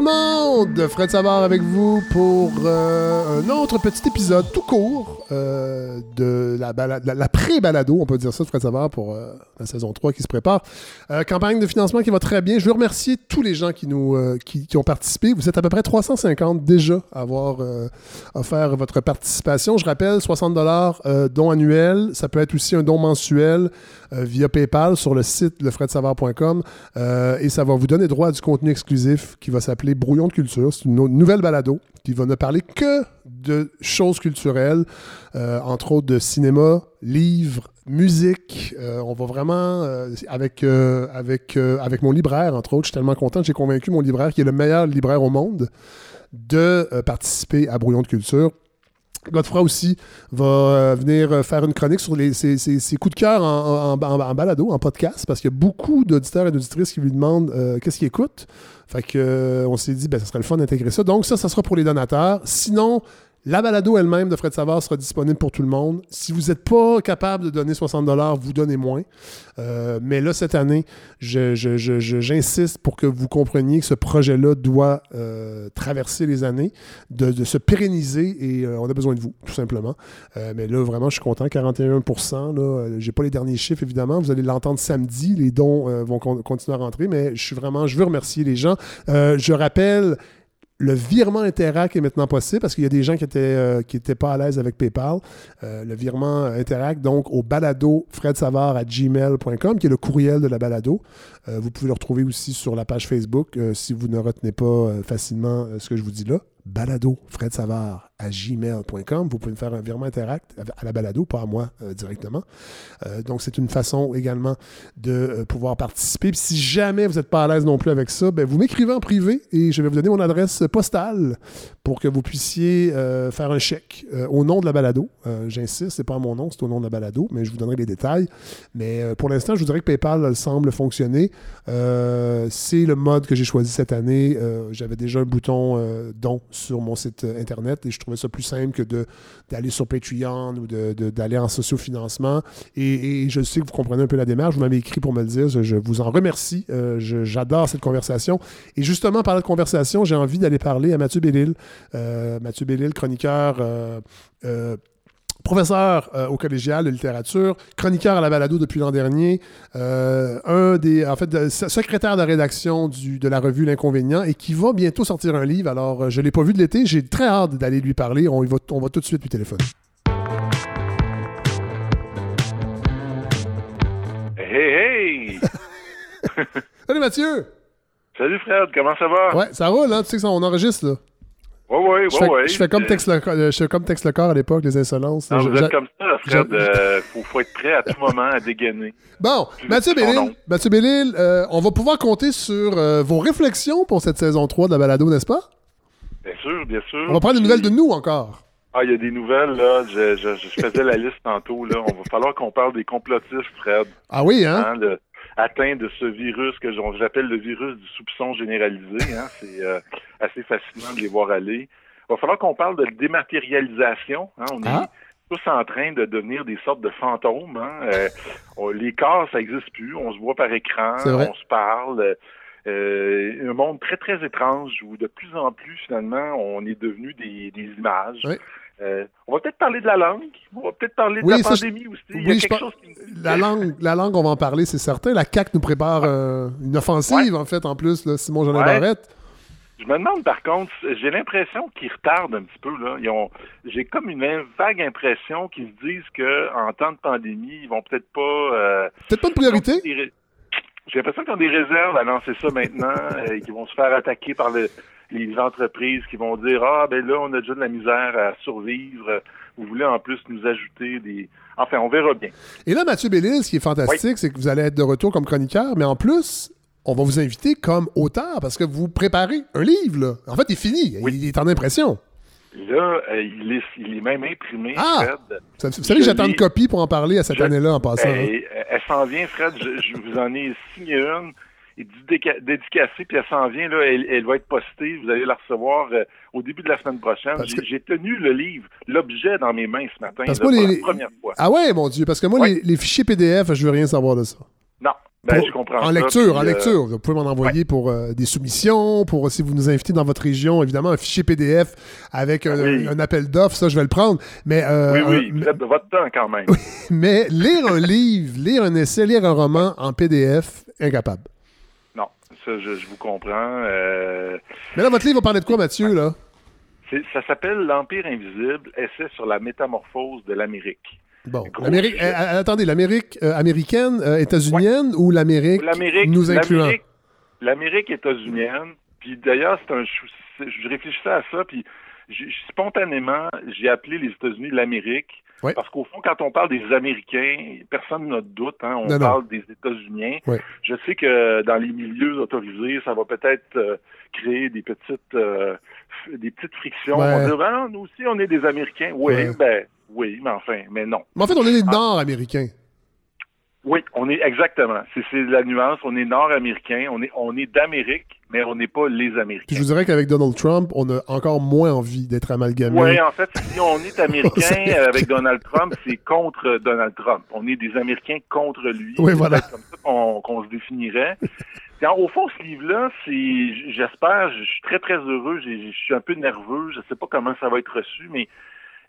le monde! Fred Savard avec vous pour euh, un autre petit épisode tout court euh, de la, la, pré-balado, on peut dire ça, de Fred Savard pour euh, la saison 3 qui se prépare. campagne de financement qui va très bien. Je veux remercier tous les gens qui, nous, qui, ont participé. Vous êtes à peu près 350 déjà à avoir offert votre participation. Je rappelle, 60 dollars don annuel. Ça peut être aussi un don mensuel via PayPal sur le site lefredsavard.com et ça va vous donner droit à du contenu exclusif qui va s'appeler Brouillon de culture. C'est une nouvelle balado qui va ne parler que de choses culturelles, euh, entre autres de cinéma, livres, musique. Euh, on va vraiment, euh, avec, avec, avec mon libraire, entre autres, je suis tellement content, j'ai convaincu mon libraire, qui est le meilleur libraire au monde, de participer à Brouillon de culture. Godefroy aussi va venir faire une chronique sur les, ses, coups de cœur en, en, balado, en podcast, parce qu'il y a beaucoup d'auditeurs et d'auditrices qui lui demandent qu'est-ce qu'il écoute. Fait que, euh, on s'est dit, ben, ça serait le fun d'intégrer ça. Donc, ça, ça sera pour les donateurs. Sinon, la balado elle-même de Fred Savard sera disponible pour tout le monde. Si vous n'êtes pas capable de donner 60 vous donnez moins. Euh, mais là, cette année, j'insiste pour que vous compreniez que ce projet-là doit euh, traverser les années, de, se pérenniser et euh, on a besoin de vous, tout simplement. mais là, vraiment, je suis content. 41% Je n'ai pas les derniers chiffres, évidemment. Vous allez l'entendre samedi. Les dons vont continuer à rentrer, mais je suis vraiment, je veux remercier les gens. je rappelle le virement Interact est maintenant possible parce qu'il y a des gens qui étaient, euh, qui étaient pas à l'aise avec PayPal. Euh, le virement Interact, donc au balado fredsavard à gmail.com, qui est le courriel de la balado. Euh, vous pouvez le retrouver aussi sur la page Facebook si vous ne retenez pas facilement ce que je vous dis là. Balado Fred Savard à gmail.com. Vous pouvez me faire un virement interact à la balado, pas à moi euh, directement. Euh, donc, c'est une façon également de euh, pouvoir participer. si jamais vous n'êtes pas à l'aise non plus avec ça, ben, vous m'écrivez en privé et je vais vous donner mon adresse postale pour que vous puissiez faire un chèque au nom de la balado. J'insiste, c'est pas mon nom, c'est au nom de la balado, mais je vous donnerai les détails. Mais pour l'instant, je vous dirais que PayPal semble fonctionner. c'est le mode que j'ai choisi cette année. J'avais déjà un bouton don sur mon site internet et je trouve ça plus simple que d'aller sur Patreon ou d'aller en sociofinancement. Et, et je sais que vous comprenez un peu la démarche. Vous m'avez écrit pour me le dire. Je, vous en remercie. Euh, j'adore cette conversation. Et justement, par la conversation, j'ai envie d'aller parler à Mathieu Bellil. Euh, Mathieu Bellil, chroniqueur. Euh, professeur au collégial de littérature, chroniqueur à la balado depuis l'an dernier, un des, en fait, secrétaire de rédaction du, de la revue L'Inconvénient et qui va bientôt sortir un livre. Alors, je ne l'ai pas vu de l'été, j'ai très hâte d'aller lui parler. On, va, on va tout de suite lui téléphoner. Hey, hey! Salut Mathieu! Salut Fred, comment ça va? Ouais, ça va, là. Tu sais que ça, on enregistre, là. Oui, oui, oui, oui. Je fais comme texte le, je fais comme texte le corps à l'époque, les insolences. Non, vous êtes comme ça, Fred. Il euh, faut, être prêt à tout moment à dégainer. Bon, Mathieu Bellil, Mathieu Bellil euh, on va pouvoir compter sur euh, vos réflexions pour cette saison 3 de la balado, n'est-ce pas? Bien sûr, bien sûr. On va prendre des nouvelles de nous encore. Ah, il y a des nouvelles, là. Je, je, je faisais la liste tantôt, là. On va falloir qu'on parle des complotistes, Fred. Ah oui, hein? hein atteint de ce virus que j'appelle le virus du soupçon généralisé. Hein? C'est assez fascinant de les voir aller. Il va falloir qu'on parle de dématérialisation. Hein. On est ah. tous en train de devenir des sortes de fantômes. Hein. Euh, les corps, ça n'existe plus. On se voit par écran, on se parle. Euh, un monde très, très étrange où de plus en plus, finalement, on est devenu des, images. Euh, on va peut-être parler de la langue. On va peut-être parler de la pandémie aussi. Il y a quelque chose qui... la, langue, la langue, on va en parler, c'est certain. La CAQ nous prépare une offensive, en fait, en plus, là, Simon Jean Barrette. Je me demande par contre, j'ai l'impression qu'ils retardent un petit peu. Là. j'ai comme une vague impression qu'ils se disent qu'en temps de pandémie, ils vont peut-être pas. Euh, peut-être pas de priorité? J'ai l'impression qu'ils ont des réserves à lancer ça maintenant et euh, qu'ils vont se faire attaquer par les entreprises qui vont dire Ah, ben là, on a déjà de la misère à survivre. Vous voulez en plus nous ajouter des. Enfin, on verra bien. Et là, Mathieu Bélis, ce qui est fantastique, c'est que vous allez être de retour comme chroniqueur, mais en plus, on va vous inviter comme auteur parce que vous préparez un livre. Là. En fait, il est fini. Il est en impression. Là, euh, il, est, il, est, même imprimé, ah! Fred. Vous savez que j'attends une copie pour en parler à cette année-là en passant. Ben, hein. Elle, s'en vient, Fred. Je, vous en ai signé une. Et dédicacée, puis elle s'en vient, là, elle, va être postée. Vous allez la recevoir euh, au début de la semaine prochaine. J'ai tenu le livre, l'objet dans mes mains ce matin, pour la première fois. Ah ouais, mon Dieu, parce que moi, les, les, fichiers PDF, je veux rien savoir de ça. Non, Ben, je comprends en lecture, en lecture. Vous pouvez m'en envoyer pour des soumissions, pour si vous nous invitez dans votre région, évidemment, un fichier PDF avec ah un, appel d'offres, ça, je vais le prendre. Mais, oui, oui, vous êtes de votre temps quand même. mais lire un livre, lire un essai, lire un roman en PDF, incapable. Ça, je, vous comprends. Mais là, votre livre va parler de quoi, Mathieu, là? Ça s'appelle L'Empire invisible, essai sur la métamorphose de l'Amérique. Bon, l'Amérique, euh, euh, attendez, l'Amérique euh, américaine, états-unienne ou l'Amérique nous incluant? L'Amérique états-unienne. Puis d'ailleurs, c'est un, je réfléchissais à ça, puis spontanément, j'ai appelé les États-Unis l'Amérique. Parce qu'au fond, quand on parle des Américains, personne n'a de doute. Hein, on parle des États-Unis. Je sais que dans les milieux autorisés, ça va peut-être créer des petites des petites frictions. On va dire, ben nous aussi, on est des Américains. Oui, ben oui, mais enfin, mais non. Mais en fait, on est des ah. Nord-Américains. Oui, on est exactement. C'est la nuance. On est nord-américain. On est, on est d'Amérique, mais on n'est pas les Américains. je vous dirais qu'avec Donald Trump, on a encore moins envie d'être amalgamé. Oui, en fait, si on est américain avec Donald Trump, c'est contre Donald Trump. On est des Américains contre lui. Oui, voilà. C'est comme ça qu'on se définirait. au fond, ce livre-là, c'est, j'espère, je suis très très heureux. Je suis un peu nerveux. Je sais pas comment ça va être reçu, mais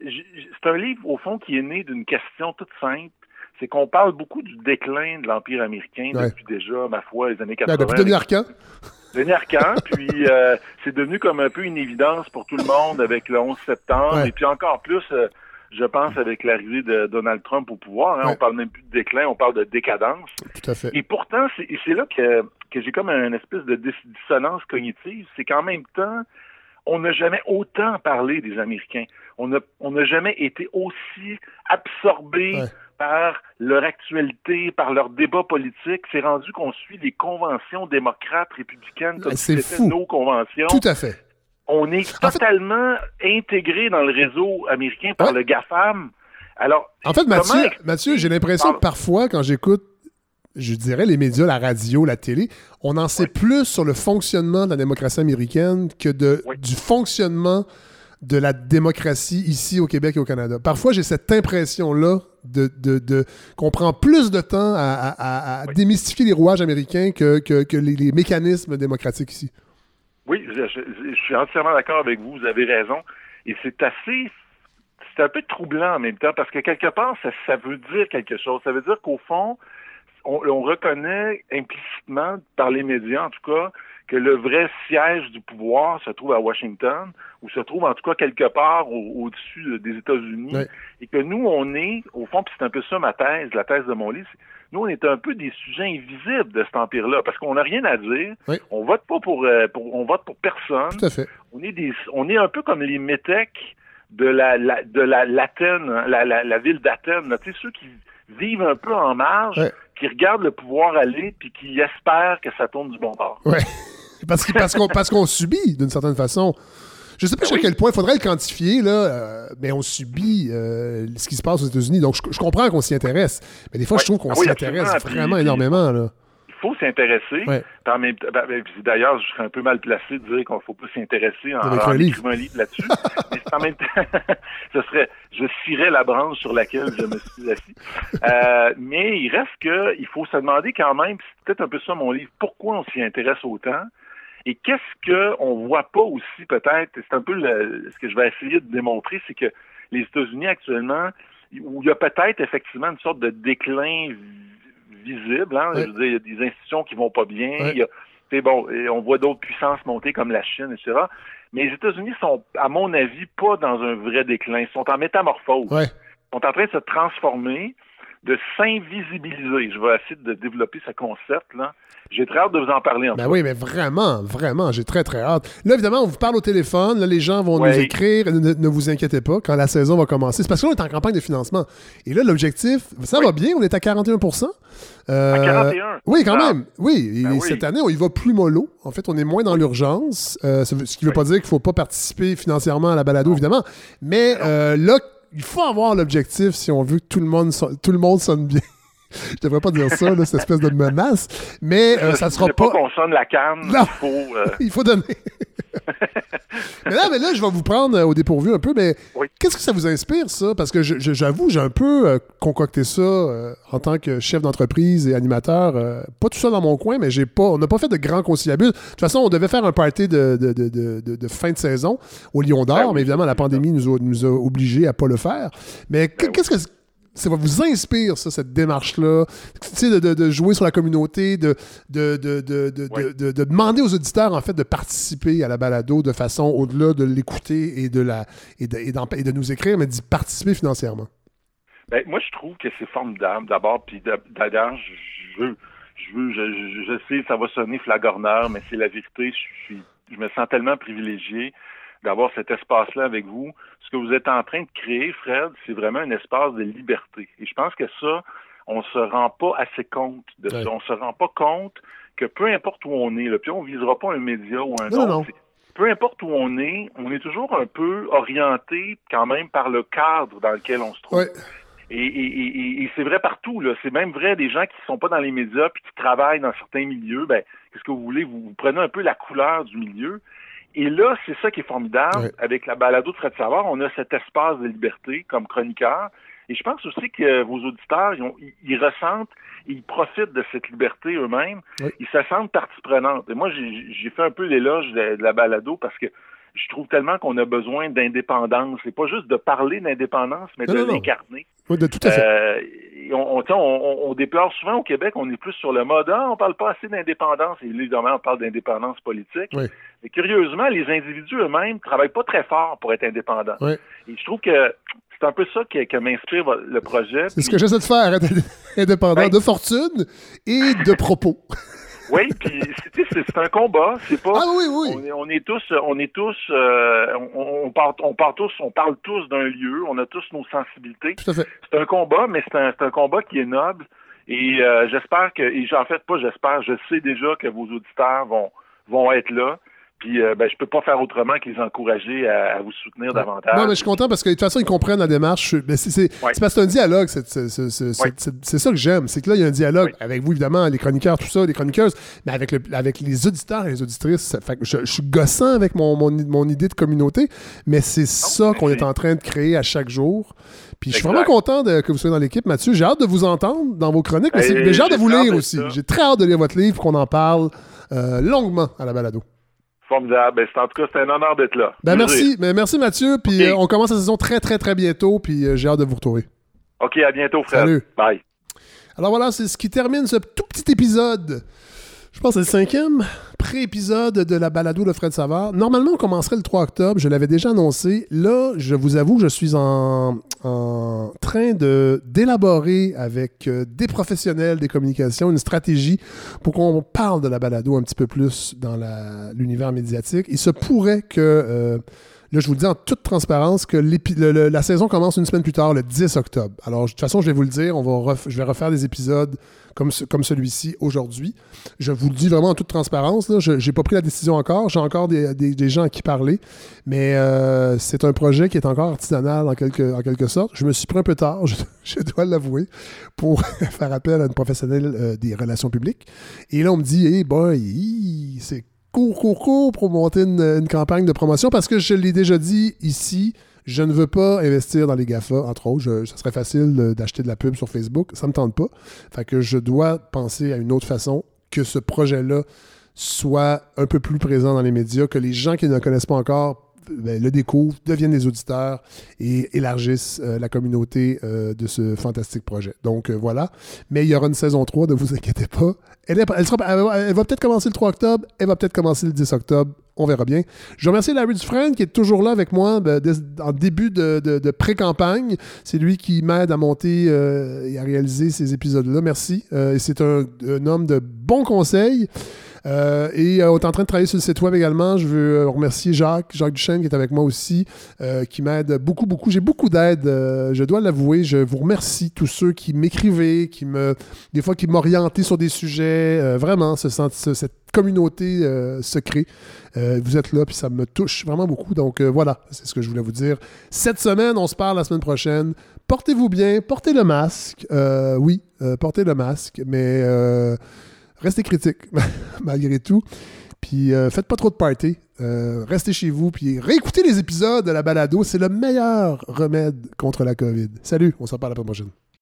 c'est un livre au fond qui est né d'une question toute simple c'est qu'on parle beaucoup du déclin de l'Empire américain depuis déjà, ma foi, les années 80. Ben, depuis Denis Arcand. Denis Arcand, puis euh, c'est devenu comme un peu une évidence pour tout le monde avec le 11 septembre, et puis encore plus, euh, je pense, avec l'arrivée de Donald Trump au pouvoir. Hein, On parle même plus de déclin, on parle de décadence. Tout à fait. Et pourtant, c'est là que, que j'ai comme une espèce de dissonance cognitive, c'est qu'en même temps, on n'a jamais autant parlé des Américains. On n'a on jamais été aussi absorbé par leur actualité, par leur débat politique. C'est rendu qu'on suit les conventions démocrates, républicaines, comme si c'était nos conventions. Tout à fait. On est totalement intégré dans le réseau américain par le GAFAM. Alors, en fait, Mathieu, Mathieu j'ai l'impression que parfois, quand j'écoute, je dirais, les médias, la radio, la télé, on en sait plus sur le fonctionnement de la démocratie américaine que de, du fonctionnement de la démocratie ici au Québec et au Canada. Parfois, j'ai cette impression-là de, de, qu'on prend plus de temps à, démystifier les rouages américains que, que, les, mécanismes démocratiques ici. Oui, je, suis entièrement d'accord avec vous, vous avez raison. Et c'est assez c'est un peu troublant en même temps parce que quelque part, ça, ça veut dire quelque chose. Ça veut dire qu'au fond, on, on, reconnaît implicitement, par les médias en tout cas, que le vrai siège du pouvoir se trouve à Washington, ou se trouve en tout cas quelque part au-dessus des États-Unis, et que nous, on est, au fond, puis c'est un peu ça ma thèse, la thèse de mon livre, nous, on est un peu des sujets invisibles de cet empire-là, parce qu'on n'a rien à dire, on vote pas euh, pour, on vote pour personne, tout à fait. on est des, on est un peu comme les métèques de la, de la l'Athènes, la, la, ville d'Athènes, tu sais, ceux qui vivent un peu en marge, qui regardent le pouvoir aller, puis qui espèrent que ça tourne du bon bord. Ouais. Parce qu'on parce qu'on parce qu'on subit, d'une certaine façon. Je sais pas ben jusqu'à quel point, il faudrait le quantifier, là, euh, mais on subit euh, ce qui se passe aux États-Unis. Donc, je, comprends qu'on s'y intéresse. Mais des fois, je trouve qu'on ah s'y intéresse vraiment énormément. Là. Il faut s'intéresser. Ben, d'ailleurs, je serais un peu mal placé de dire qu'il ne faut pas s'intéresser en, en écrivant un livre là-dessus. mais en même temps, ce serait, je cirais la branche sur laquelle je me suis assis. Euh, mais il reste que, il faut se demander quand même, c'est peut-être un peu ça mon livre, pourquoi on s'y intéresse autant? Et qu'est-ce qu'on voit pas aussi peut-être, c'est un peu ce que je vais essayer de démontrer, c'est que les États-Unis actuellement, où il y a peut-être effectivement une sorte de déclin visible, hein, je veux dire, il y a des institutions qui vont pas bien, il bon, et on voit d'autres puissances monter comme la Chine, etc. Mais les États-Unis sont, à mon avis, pas dans un vrai déclin, ils sont en métamorphose. Ils sont en train de se transformer de s'invisibiliser. Je vais essayer de développer ce concept-là. J'ai très hâte de vous en parler. En ben oui, mais vraiment, vraiment, j'ai très, très hâte. Là, évidemment, on vous parle au téléphone, là, les gens vont nous écrire. Ne, vous inquiétez pas, quand la saison va commencer. C'est parce qu'on est en campagne de financement. Et là, l'objectif, ça va bien, on est à 41 euh, À 41 Oui, quand même. Ben oui, et cette année, on y va plus mollo. En fait, on est moins dans l'urgence. Euh, ce qui ne veut pas dire qu'il ne faut pas participer financièrement à la balado, évidemment. Mais euh, là, il faut avoir l'objectif si on veut que tout le monde, tout le monde sonne bien. Je devrais pas dire ça, là, cette espèce de menace, mais euh, ça sera pas. pas qu'on sonne la canne. Non. Il faut, euh, il faut donner. Mais là, mais là, je vais vous prendre euh, au dépourvu un peu, mais qu'est-ce que ça vous inspire, ça? Parce que j'avoue, j'ai un peu euh, concocté ça euh, en tant que chef d'entreprise et animateur. pas tout ça dans mon coin, mais j'ai pas, on n'a pas fait de grands conciliabus. De toute façon, on devait faire un party de, de, fin de saison au Lion d'Or, ben mais évidemment, la pandémie nous a, nous a obligés à pas le faire. Mais ben qu'est-ce que ça va vous inspire, ça, cette démarche-là, de, de, de, jouer sur la communauté, de, de, de, demander aux auditeurs, en fait, de participer à la balado de façon, au-delà de l'écouter et, de la, et, de, et, de nous écrire, mais d'y participer financièrement? Ben, moi, je trouve que c'est formidable, d'abord, puis d'ailleurs, je veux, je, veux je, je, sais, ça va sonner flagorneur, mais c'est la vérité, je, suis, je me sens tellement privilégié d'avoir cet espace-là avec vous. Ce que vous êtes en train de créer, Fred, c'est vraiment un espace de liberté. Et je pense que ça, on se rend pas assez compte de ça. On se rend pas compte que peu importe où on est, là, puis on visera pas un média ou un autre. Peu importe où on est, on est toujours un peu orienté quand même par le cadre dans lequel on se trouve. Et, c'est vrai partout. Là. C'est même vrai des gens qui ne sont pas dans les médias puis qui travaillent dans certains milieux. Ben, qu'est-ce que vous voulez? vous, prenez un peu la couleur du milieu. Et là, c'est ça qui est formidable. Avec la balado de Fred Savard, on a cet espace de liberté comme chroniqueur. Et je pense aussi que vos auditeurs, ils, ressentent, ils profitent de cette liberté eux-mêmes. Ils se sentent partie prenante. Et moi, j'ai fait un peu l'éloge de, la balado parce que je trouve tellement qu'on a besoin d'indépendance. C'est pas juste de parler d'indépendance, mais de l'incarner. Oui, de tout à fait. Euh, on, on, déplore souvent au Québec, on est plus sur le mode ah, on parle pas assez d'indépendance, et évidemment, on parle d'indépendance politique. Mais curieusement, les individus eux-mêmes travaillent pas très fort pour être indépendants. Et je trouve que c'est un peu ça qui, m'inspire le projet. C'est ce que j'essaie de faire, être indépendant de fortune et de propos. Oui, puis c'est un combat. C'est pas. Ah oui, oui. On est, tous, on est tous, euh, on, parle, on parle tous, on parle tous d'un lieu. On a tous nos sensibilités. C'est un combat, mais c'est un, un, combat qui est noble. Et euh, j'espère que, et en fait pas j'espère, je sais déjà que vos auditeurs vont vont être là. Puis euh, ben, je peux pas faire autrement que les encourager à, vous soutenir davantage. Non, mais je suis content parce que de toute façon, ils comprennent la démarche. Mais c'est parce que c'est un dialogue. C'est ça que j'aime. C'est que là, il y a un dialogue avec vous, évidemment, les chroniqueurs, tout ça, les chroniqueuses, mais avec, le, avec les auditeurs et les auditrices. Fait que je, suis gossant avec mon, mon, idée de communauté, mais c'est ça qu'on est en train de créer à chaque jour. Puis je suis vraiment content que vous soyez dans l'équipe, Mathieu. J'ai hâte de vous entendre dans vos chroniques, mais, ben, j'ai hâte de vous lire aussi. J'ai très hâte de lire votre livre, qu'on en parle euh, longuement à la balado. Formidable. Ben, en tout cas, c'est un honneur d'être là. Ben, merci. Mais merci, Mathieu. Puis euh, on commence la saison très, très, très bientôt. Puis euh, j'ai hâte de vous retrouver. OK, à bientôt, frère. Salut. Bye. Alors voilà, c'est ce qui termine ce tout petit épisode je pense que c'est le cinquième pré-épisode de la balado de Fred Savard. Normalement, on commencerait le 3 octobre. Je l'avais déjà annoncé. Là, je vous avoue je suis en, train d'élaborer avec euh, des professionnels des communications une stratégie pour qu'on parle de la balado un petit peu plus dans l'univers médiatique. Il se pourrait que... Euh, Là, je vous le dis en toute transparence que la saison commence une semaine plus tard, le 10 octobre. Alors, de toute façon, je vais vous le dire, on va je vais refaire des épisodes comme, comme celui-ci aujourd'hui. Je vous le dis vraiment en toute transparence. Je n'ai pas pris la décision encore. J'ai encore des, gens à qui parler. Mais euh, c'est un projet qui est encore artisanal en quelque, en quelque sorte. Je me suis pris un peu tard, je, dois l'avouer, pour faire appel à une professionnelle euh, des relations publiques. Et là, on me dit, hey boy, c'est court, court pour monter une, campagne de promotion parce que je l'ai déjà dit ici. Je ne veux pas investir dans les GAFA, entre autres. ça serait facile d'acheter de la pub sur Facebook. Ça ne me tente pas. Fait que je dois penser à une autre façon que ce projet-là soit un peu plus présent dans les médias, que les gens qui ne le connaissent pas encore ben, le découvrent, deviennent des auditeurs et élargissent euh, la communauté euh, de ce fantastique projet. Donc euh, voilà. Mais il y aura une saison 3, ne vous inquiétez pas. Elle, va peut-être commencer le 3 octobre, elle va peut-être commencer le 10 octobre. On verra bien. Je remercie Larry Dufresne qui est toujours là avec moi ben, en début de, pré-campagne. C'est lui qui m'aide à monter et à réaliser ces épisodes-là. Merci. c'est un, un homme de bons conseils. Euh, et euh, on est en train de travailler sur le site web également. Je veux euh, remercier Jacques, Jacques Duchesne qui est avec moi aussi, qui m'aide beaucoup, beaucoup. J'ai beaucoup d'aide, je dois l'avouer. Je vous remercie tous ceux qui m'écrivaient, qui me, des fois qui m'orientaient sur des sujets. vraiment, ce, cette communauté secrète. vous êtes là, puis ça me touche vraiment beaucoup. Donc voilà, c'est ce que je voulais vous dire. Cette semaine, on se parle la semaine prochaine. Portez-vous bien, portez le masque. oui, portez le masque, mais restez critiques malgré tout. Puis faites pas trop de party. restez chez vous, puis réécoutez les épisodes de la balado. C'est le meilleur remède contre la COVID. Salut, on se reparle la prochaine.